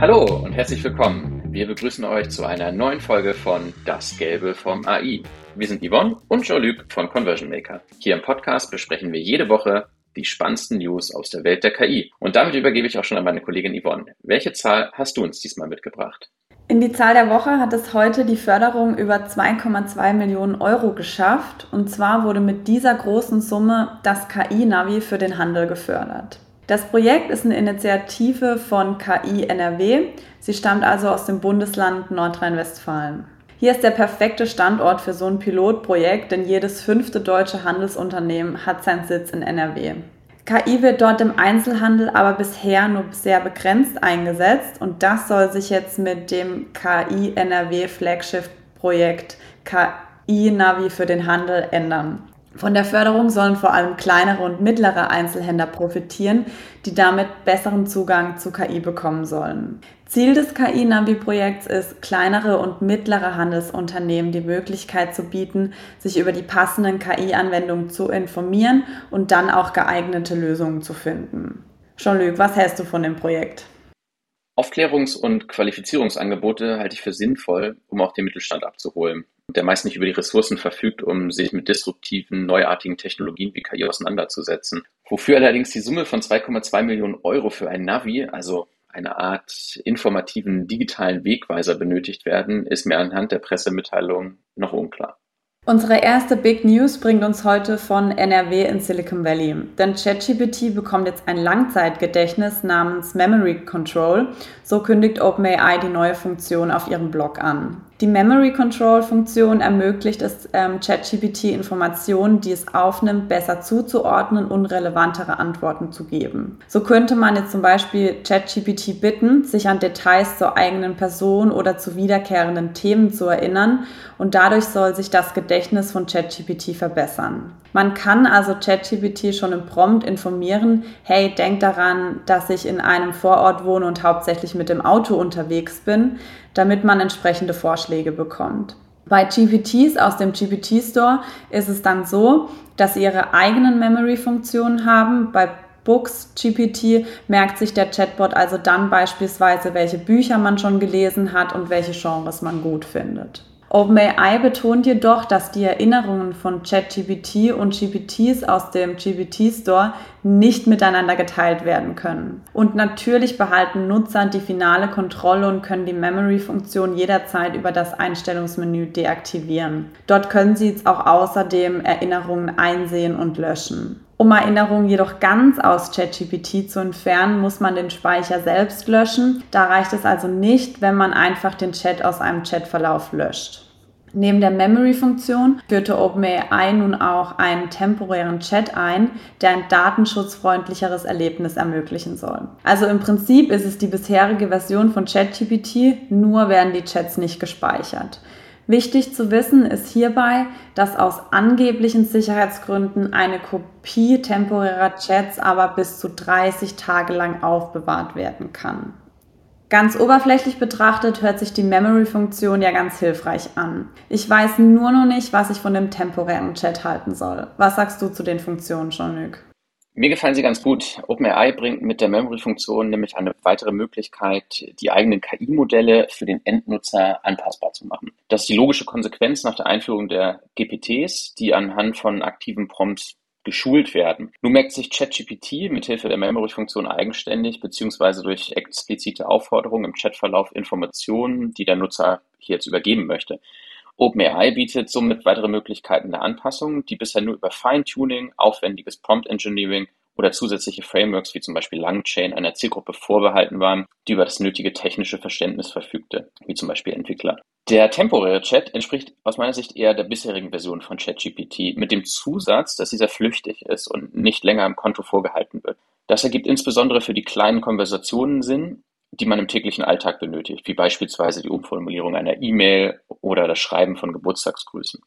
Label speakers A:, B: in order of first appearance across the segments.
A: Hallo und herzlich willkommen. Wir begrüßen euch zu einer neuen Folge von Das Gelbe vom AI. Wir sind Yvonne und Jean-Luc von Conversion Maker. Hier im Podcast besprechen wir jede Woche die spannendsten News aus der Welt der KI. Und damit übergebe ich auch schon an meine Kollegin Yvonne. Welche Zahl hast du uns diesmal mitgebracht?
B: In die Zahl der Woche hat es heute die Förderung über 2,2 Millionen Euro geschafft. Und zwar wurde mit dieser großen Summe das KI-Navi für den Handel gefördert. Das Projekt ist eine Initiative von KI NRW. Sie stammt also aus dem Bundesland Nordrhein-Westfalen. Hier ist der perfekte Standort für so ein Pilotprojekt, denn jedes fünfte deutsche Handelsunternehmen hat seinen Sitz in NRW. KI wird dort im Einzelhandel aber bisher nur sehr begrenzt eingesetzt und das soll sich jetzt mit dem KI NRW Flagship Projekt KI Navi für den Handel ändern. Von der Förderung sollen vor allem kleinere und mittlere Einzelhändler profitieren, die damit besseren Zugang zu KI bekommen sollen. Ziel des KI-Navi-Projekts ist, kleinere und mittlere Handelsunternehmen die Möglichkeit zu bieten, sich über die passenden KI-Anwendungen zu informieren und dann auch geeignete Lösungen zu finden. Jean-Luc, was hältst du von dem Projekt?
A: Aufklärungs- und Qualifizierungsangebote halte ich für sinnvoll, um auch den Mittelstand abzuholen, der meist nicht über die Ressourcen verfügt, um sich mit disruptiven, neuartigen Technologien wie KI auseinanderzusetzen. Wofür allerdings die Summe von 2,2 Millionen Euro für ein Navi, also eine Art informativen digitalen Wegweiser benötigt werden, ist mir anhand der Pressemitteilung noch unklar.
B: Unsere erste Big News bringt uns heute von NRW in Silicon Valley. Denn ChatGPT bekommt jetzt ein Langzeitgedächtnis namens Memory Control. So kündigt OpenAI die neue Funktion auf ihrem Blog an. Die Memory Control Funktion ermöglicht es ähm, ChatGPT Informationen, die es aufnimmt, besser zuzuordnen und relevantere Antworten zu geben. So könnte man jetzt zum Beispiel ChatGPT bitten, sich an Details zur eigenen Person oder zu wiederkehrenden Themen zu erinnern und dadurch soll sich das Gedächtnis von ChatGPT verbessern. Man kann also ChatGPT schon im Prompt informieren, hey, denk daran, dass ich in einem Vorort wohne und hauptsächlich mit dem Auto unterwegs bin, damit man entsprechende Vorschläge bekommt. Bei GPTs aus dem GPT Store ist es dann so, dass sie ihre eigenen Memory-Funktionen haben. Bei Books GPT merkt sich der Chatbot also dann beispielsweise, welche Bücher man schon gelesen hat und welche Genres man gut findet. OpenAI betont jedoch, dass die Erinnerungen von ChatGPT und GPTs aus dem GPT Store nicht miteinander geteilt werden können. Und natürlich behalten Nutzer die finale Kontrolle und können die Memory-Funktion jederzeit über das Einstellungsmenü deaktivieren. Dort können Sie jetzt auch außerdem Erinnerungen einsehen und löschen. Um Erinnerungen jedoch ganz aus ChatGPT zu entfernen, muss man den Speicher selbst löschen. Da reicht es also nicht, wenn man einfach den Chat aus einem Chatverlauf löscht. Neben der Memory-Funktion führte OpenAI nun auch einen temporären Chat ein, der ein datenschutzfreundlicheres Erlebnis ermöglichen soll. Also im Prinzip ist es die bisherige Version von ChatGPT, nur werden die Chats nicht gespeichert. Wichtig zu wissen ist hierbei, dass aus angeblichen Sicherheitsgründen eine Kopie temporärer Chats aber bis zu 30 Tage lang aufbewahrt werden kann. Ganz oberflächlich betrachtet hört sich die Memory-Funktion ja ganz hilfreich an. Ich weiß nur noch nicht, was ich von dem temporären Chat halten soll. Was sagst du zu den Funktionen, Jean-Luc?
A: Mir gefallen sie ganz gut. OpenAI bringt mit der Memory-Funktion nämlich eine weitere Möglichkeit, die eigenen KI-Modelle für den Endnutzer anpassbar zu machen. Das ist die logische Konsequenz nach der Einführung der GPTs, die anhand von aktiven Prompts geschult werden. Nun merkt sich ChatGPT mithilfe der Memory-Funktion eigenständig bzw. durch explizite Aufforderungen im Chatverlauf Informationen, die der Nutzer hier jetzt übergeben möchte. OpenAI bietet somit weitere Möglichkeiten der Anpassung, die bisher nur über Feintuning, aufwendiges Prompt Engineering oder zusätzliche Frameworks wie zum Beispiel Langchain einer Zielgruppe vorbehalten waren, die über das nötige technische Verständnis verfügte, wie zum Beispiel Entwickler. Der temporäre Chat entspricht aus meiner Sicht eher der bisherigen Version von ChatGPT mit dem Zusatz, dass dieser flüchtig ist und nicht länger im Konto vorgehalten wird. Das ergibt insbesondere für die kleinen Konversationen Sinn, die man im täglichen Alltag benötigt, wie beispielsweise die Umformulierung einer E-Mail oder das Schreiben von Geburtstagsgrüßen.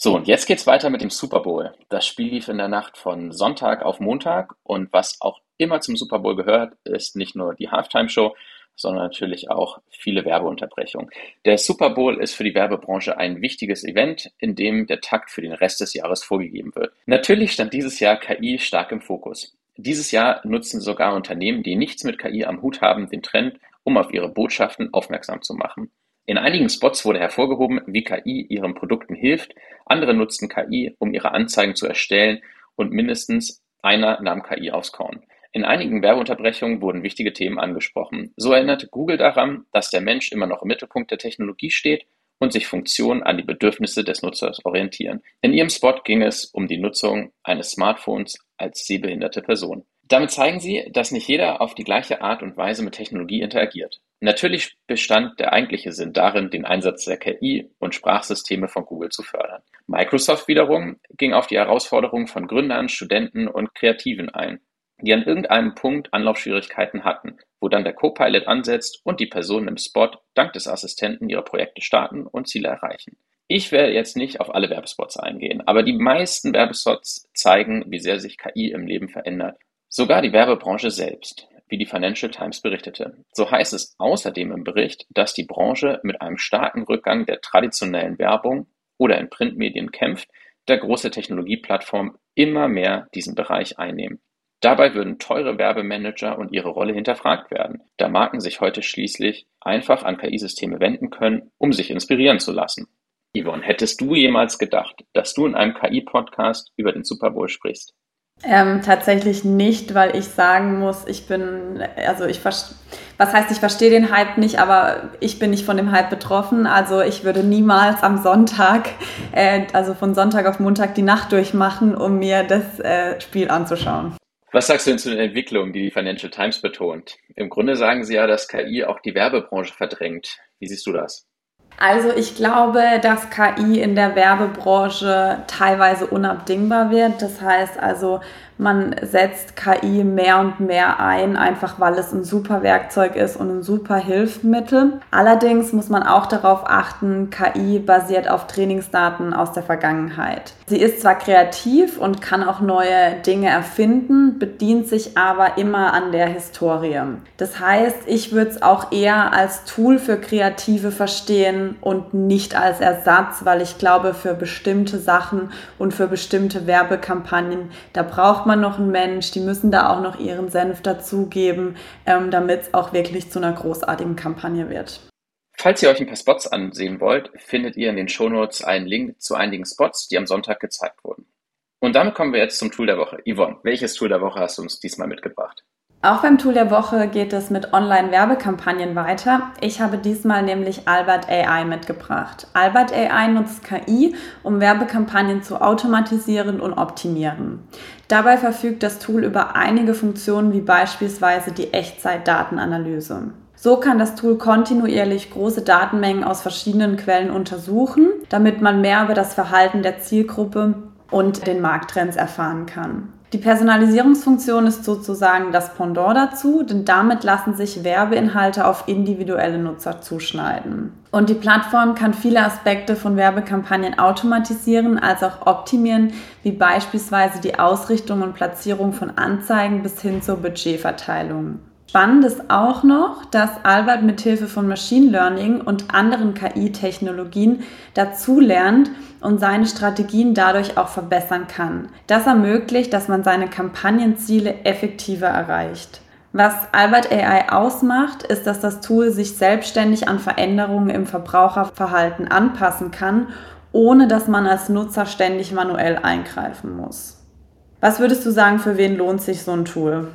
A: So, und jetzt geht's weiter mit dem Super Bowl. Das Spiel lief in der Nacht von Sonntag auf Montag und was auch immer zum Super Bowl gehört, ist nicht nur die Halftime-Show, sondern natürlich auch viele Werbeunterbrechungen. Der Super Bowl ist für die Werbebranche ein wichtiges Event, in dem der Takt für den Rest des Jahres vorgegeben wird. Natürlich stand dieses Jahr KI stark im Fokus. Dieses Jahr nutzen sogar Unternehmen, die nichts mit KI am Hut haben, den Trend um auf ihre Botschaften aufmerksam zu machen. In einigen Spots wurde hervorgehoben, wie KI ihren Produkten hilft, andere nutzten KI, um ihre Anzeigen zu erstellen und mindestens einer nahm KI aufs Korn. In einigen Werbeunterbrechungen wurden wichtige Themen angesprochen. So erinnerte Google daran, dass der Mensch immer noch im Mittelpunkt der Technologie steht und sich Funktionen an die Bedürfnisse des Nutzers orientieren. In ihrem Spot ging es um die Nutzung eines Smartphones als sehbehinderte Person. Damit zeigen sie, dass nicht jeder auf die gleiche Art und Weise mit Technologie interagiert. Natürlich bestand der eigentliche Sinn darin, den Einsatz der KI und Sprachsysteme von Google zu fördern. Microsoft wiederum ging auf die Herausforderungen von Gründern, Studenten und Kreativen ein, die an irgendeinem Punkt Anlaufschwierigkeiten hatten, wo dann der Copilot ansetzt und die Personen im Spot dank des Assistenten ihre Projekte starten und Ziele erreichen. Ich werde jetzt nicht auf alle Werbespots eingehen, aber die meisten Werbespots zeigen, wie sehr sich KI im Leben verändert Sogar die Werbebranche selbst, wie die Financial Times berichtete. So heißt es außerdem im Bericht, dass die Branche mit einem starken Rückgang der traditionellen Werbung oder in Printmedien kämpft, da große Technologieplattformen immer mehr diesen Bereich einnehmen. Dabei würden teure Werbemanager und ihre Rolle hinterfragt werden, da Marken sich heute schließlich einfach an KI-Systeme wenden können, um sich inspirieren zu lassen. Yvonne, hättest du jemals gedacht, dass du in einem KI-Podcast über den Super Bowl sprichst?
B: Ähm, tatsächlich nicht, weil ich sagen muss, ich bin, also ich was heißt, ich verstehe den Hype nicht, aber ich bin nicht von dem Hype betroffen. Also ich würde niemals am Sonntag, äh, also von Sonntag auf Montag die Nacht durchmachen, um mir das äh, Spiel anzuschauen.
A: Was sagst du denn zu den Entwicklungen, die die Financial Times betont? Im Grunde sagen sie ja, dass KI auch die Werbebranche verdrängt. Wie siehst du das?
B: Also ich glaube, dass KI in der Werbebranche teilweise unabdingbar wird. Das heißt also, man setzt KI mehr und mehr ein, einfach weil es ein super Werkzeug ist und ein super Hilfsmittel. Allerdings muss man auch darauf achten, KI basiert auf Trainingsdaten aus der Vergangenheit. Sie ist zwar kreativ und kann auch neue Dinge erfinden, bedient sich aber immer an der Historie. Das heißt, ich würde es auch eher als Tool für Kreative verstehen und nicht als Ersatz, weil ich glaube, für bestimmte Sachen und für bestimmte Werbekampagnen, da braucht man noch einen Mensch, die müssen da auch noch ihren Senf dazugeben, ähm, damit es auch wirklich zu einer großartigen Kampagne wird.
A: Falls ihr euch ein paar Spots ansehen wollt, findet ihr in den Shownotes einen Link zu einigen Spots, die am Sonntag gezeigt wurden. Und damit kommen wir jetzt zum Tool der Woche. Yvonne, welches Tool der Woche hast du uns diesmal mitgebracht?
B: Auch beim Tool der Woche geht es mit Online-Werbekampagnen weiter. Ich habe diesmal nämlich Albert AI mitgebracht. Albert AI nutzt KI, um Werbekampagnen zu automatisieren und optimieren. Dabei verfügt das Tool über einige Funktionen wie beispielsweise die Echtzeit-Datenanalyse. So kann das Tool kontinuierlich große Datenmengen aus verschiedenen Quellen untersuchen, damit man mehr über das Verhalten der Zielgruppe und den Markttrends erfahren kann. Die Personalisierungsfunktion ist sozusagen das Pendant dazu, denn damit lassen sich Werbeinhalte auf individuelle Nutzer zuschneiden. Und die Plattform kann viele Aspekte von Werbekampagnen automatisieren als auch optimieren, wie beispielsweise die Ausrichtung und Platzierung von Anzeigen bis hin zur Budgetverteilung. Spannend ist auch noch, dass Albert mithilfe von Machine Learning und anderen KI-Technologien dazulernt und seine Strategien dadurch auch verbessern kann. Das ermöglicht, dass man seine Kampagnenziele effektiver erreicht. Was Albert AI ausmacht, ist, dass das Tool sich selbstständig an Veränderungen im Verbraucherverhalten anpassen kann, ohne dass man als Nutzer ständig manuell eingreifen muss. Was würdest du sagen, für wen lohnt sich so ein Tool?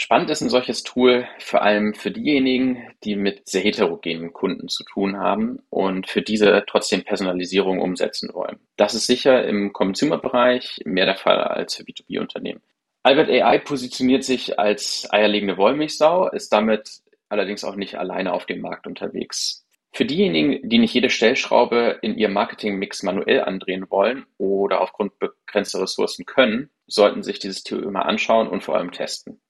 A: Spannend ist ein solches Tool vor allem für diejenigen, die mit sehr heterogenen Kunden zu tun haben und für diese trotzdem Personalisierung umsetzen wollen. Das ist sicher im Consumer-Bereich mehr der Fall als für B2B-Unternehmen. Albert AI positioniert sich als eierlegende Wollmilchsau, ist damit allerdings auch nicht alleine auf dem Markt unterwegs. Für diejenigen, die nicht jede Stellschraube in ihrem Marketingmix manuell andrehen wollen oder aufgrund begrenzter Ressourcen können, sollten sich dieses Tool immer anschauen und vor allem testen.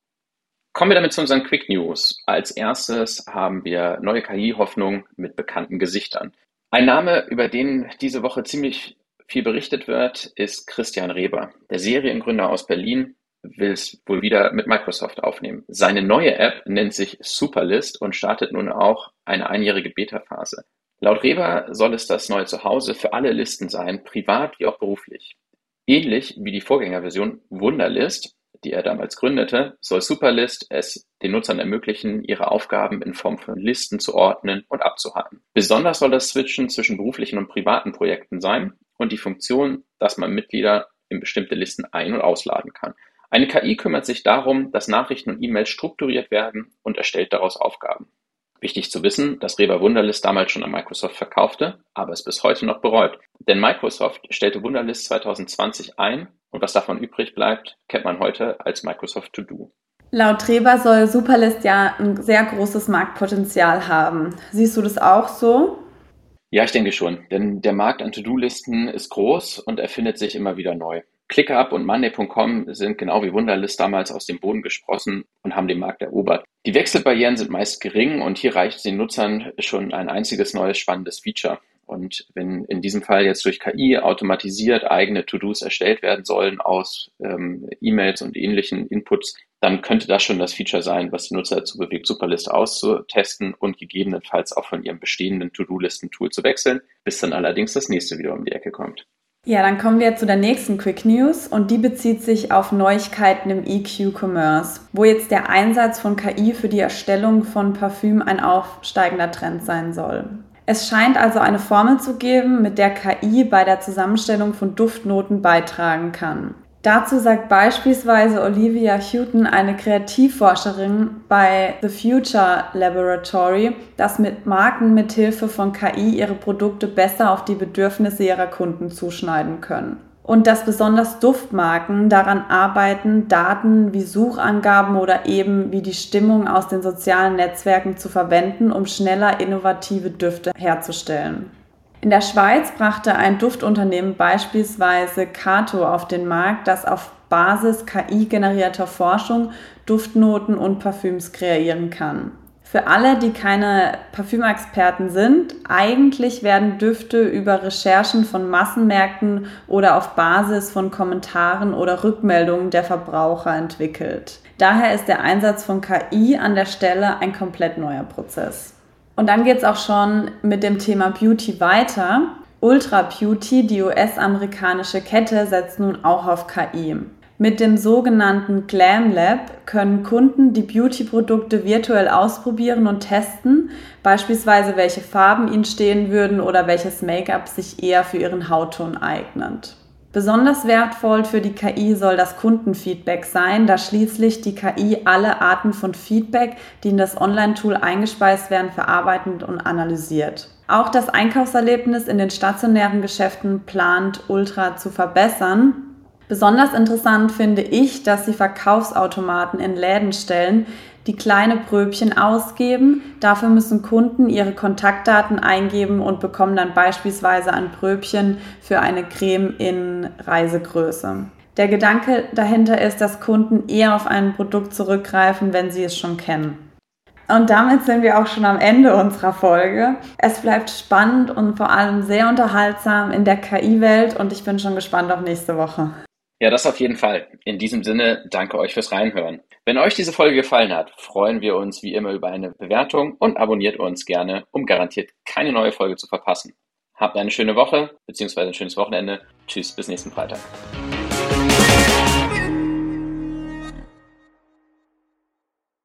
A: Kommen wir damit zu unseren Quick News. Als erstes haben wir neue KI-Hoffnung mit bekannten Gesichtern. Ein Name, über den diese Woche ziemlich viel berichtet wird, ist Christian Reber. Der Seriengründer aus Berlin will es wohl wieder mit Microsoft aufnehmen. Seine neue App nennt sich Superlist und startet nun auch eine einjährige Beta-Phase. Laut Reber soll es das neue Zuhause für alle Listen sein, privat wie auch beruflich. Ähnlich wie die Vorgängerversion Wunderlist die er damals gründete, soll Superlist es den Nutzern ermöglichen, ihre Aufgaben in Form von Listen zu ordnen und abzuhalten. Besonders soll das Switchen zwischen beruflichen und privaten Projekten sein und die Funktion, dass man Mitglieder in bestimmte Listen ein- und ausladen kann. Eine KI kümmert sich darum, dass Nachrichten und E-Mails strukturiert werden und erstellt daraus Aufgaben. Wichtig zu wissen, dass Reba Wunderlist damals schon an Microsoft verkaufte, aber es bis heute noch bereut. Denn Microsoft stellte Wunderlist 2020 ein und was davon übrig bleibt, kennt man heute als Microsoft To Do.
B: Laut Reba soll Superlist ja ein sehr großes Marktpotenzial haben. Siehst du das auch so?
A: Ja, ich denke schon, denn der Markt an To-Do-Listen ist groß und erfindet sich immer wieder neu. ClickUp und Monday.com sind genau wie Wunderlist damals aus dem Boden gesprossen und haben den Markt erobert. Die Wechselbarrieren sind meist gering und hier reicht den Nutzern schon ein einziges neues spannendes Feature. Und wenn in diesem Fall jetzt durch KI automatisiert eigene To-Dos erstellt werden sollen aus ähm, E-Mails und ähnlichen Inputs, dann könnte das schon das Feature sein, was die Nutzer dazu bewegt, Superlist auszutesten und gegebenenfalls auch von ihrem bestehenden To-Do-Listen-Tool zu wechseln, bis dann allerdings das nächste wieder um die Ecke kommt.
B: Ja, dann kommen wir zu der nächsten Quick News und die bezieht sich auf Neuigkeiten im EQ-Commerce, wo jetzt der Einsatz von KI für die Erstellung von Parfüm ein aufsteigender Trend sein soll. Es scheint also eine Formel zu geben, mit der KI bei der Zusammenstellung von Duftnoten beitragen kann. Dazu sagt beispielsweise Olivia Houghton, eine Kreativforscherin bei The Future Laboratory, dass mit Marken mithilfe von KI ihre Produkte besser auf die Bedürfnisse ihrer Kunden zuschneiden können und dass besonders Duftmarken daran arbeiten, Daten wie Suchangaben oder eben wie die Stimmung aus den sozialen Netzwerken zu verwenden, um schneller innovative Düfte herzustellen. In der Schweiz brachte ein Duftunternehmen beispielsweise Cato auf den Markt, das auf Basis KI-generierter Forschung Duftnoten und Parfüms kreieren kann. Für alle, die keine Parfümexperten sind, eigentlich werden Düfte über Recherchen von Massenmärkten oder auf Basis von Kommentaren oder Rückmeldungen der Verbraucher entwickelt. Daher ist der Einsatz von KI an der Stelle ein komplett neuer Prozess. Und dann geht es auch schon mit dem Thema Beauty weiter. Ultra Beauty, die US-amerikanische Kette, setzt nun auch auf KI. Mit dem sogenannten Glam Lab können Kunden die Beauty-Produkte virtuell ausprobieren und testen, beispielsweise welche Farben ihnen stehen würden oder welches Make-up sich eher für ihren Hautton eignet. Besonders wertvoll für die KI soll das Kundenfeedback sein, da schließlich die KI alle Arten von Feedback, die in das Online-Tool eingespeist werden, verarbeitet und analysiert. Auch das Einkaufserlebnis in den stationären Geschäften plant Ultra zu verbessern, Besonders interessant finde ich, dass sie Verkaufsautomaten in Läden stellen, die kleine Pröbchen ausgeben. Dafür müssen Kunden ihre Kontaktdaten eingeben und bekommen dann beispielsweise ein Pröbchen für eine Creme in Reisegröße. Der Gedanke dahinter ist, dass Kunden eher auf ein Produkt zurückgreifen, wenn sie es schon kennen. Und damit sind wir auch schon am Ende unserer Folge. Es bleibt spannend und vor allem sehr unterhaltsam in der KI-Welt und ich bin schon gespannt auf nächste Woche.
A: Ja, das auf jeden Fall. In diesem Sinne, danke euch fürs Reinhören. Wenn euch diese Folge gefallen hat, freuen wir uns wie immer über eine Bewertung und abonniert uns gerne, um garantiert keine neue Folge zu verpassen. Habt eine schöne Woche bzw. ein schönes Wochenende. Tschüss, bis nächsten Freitag.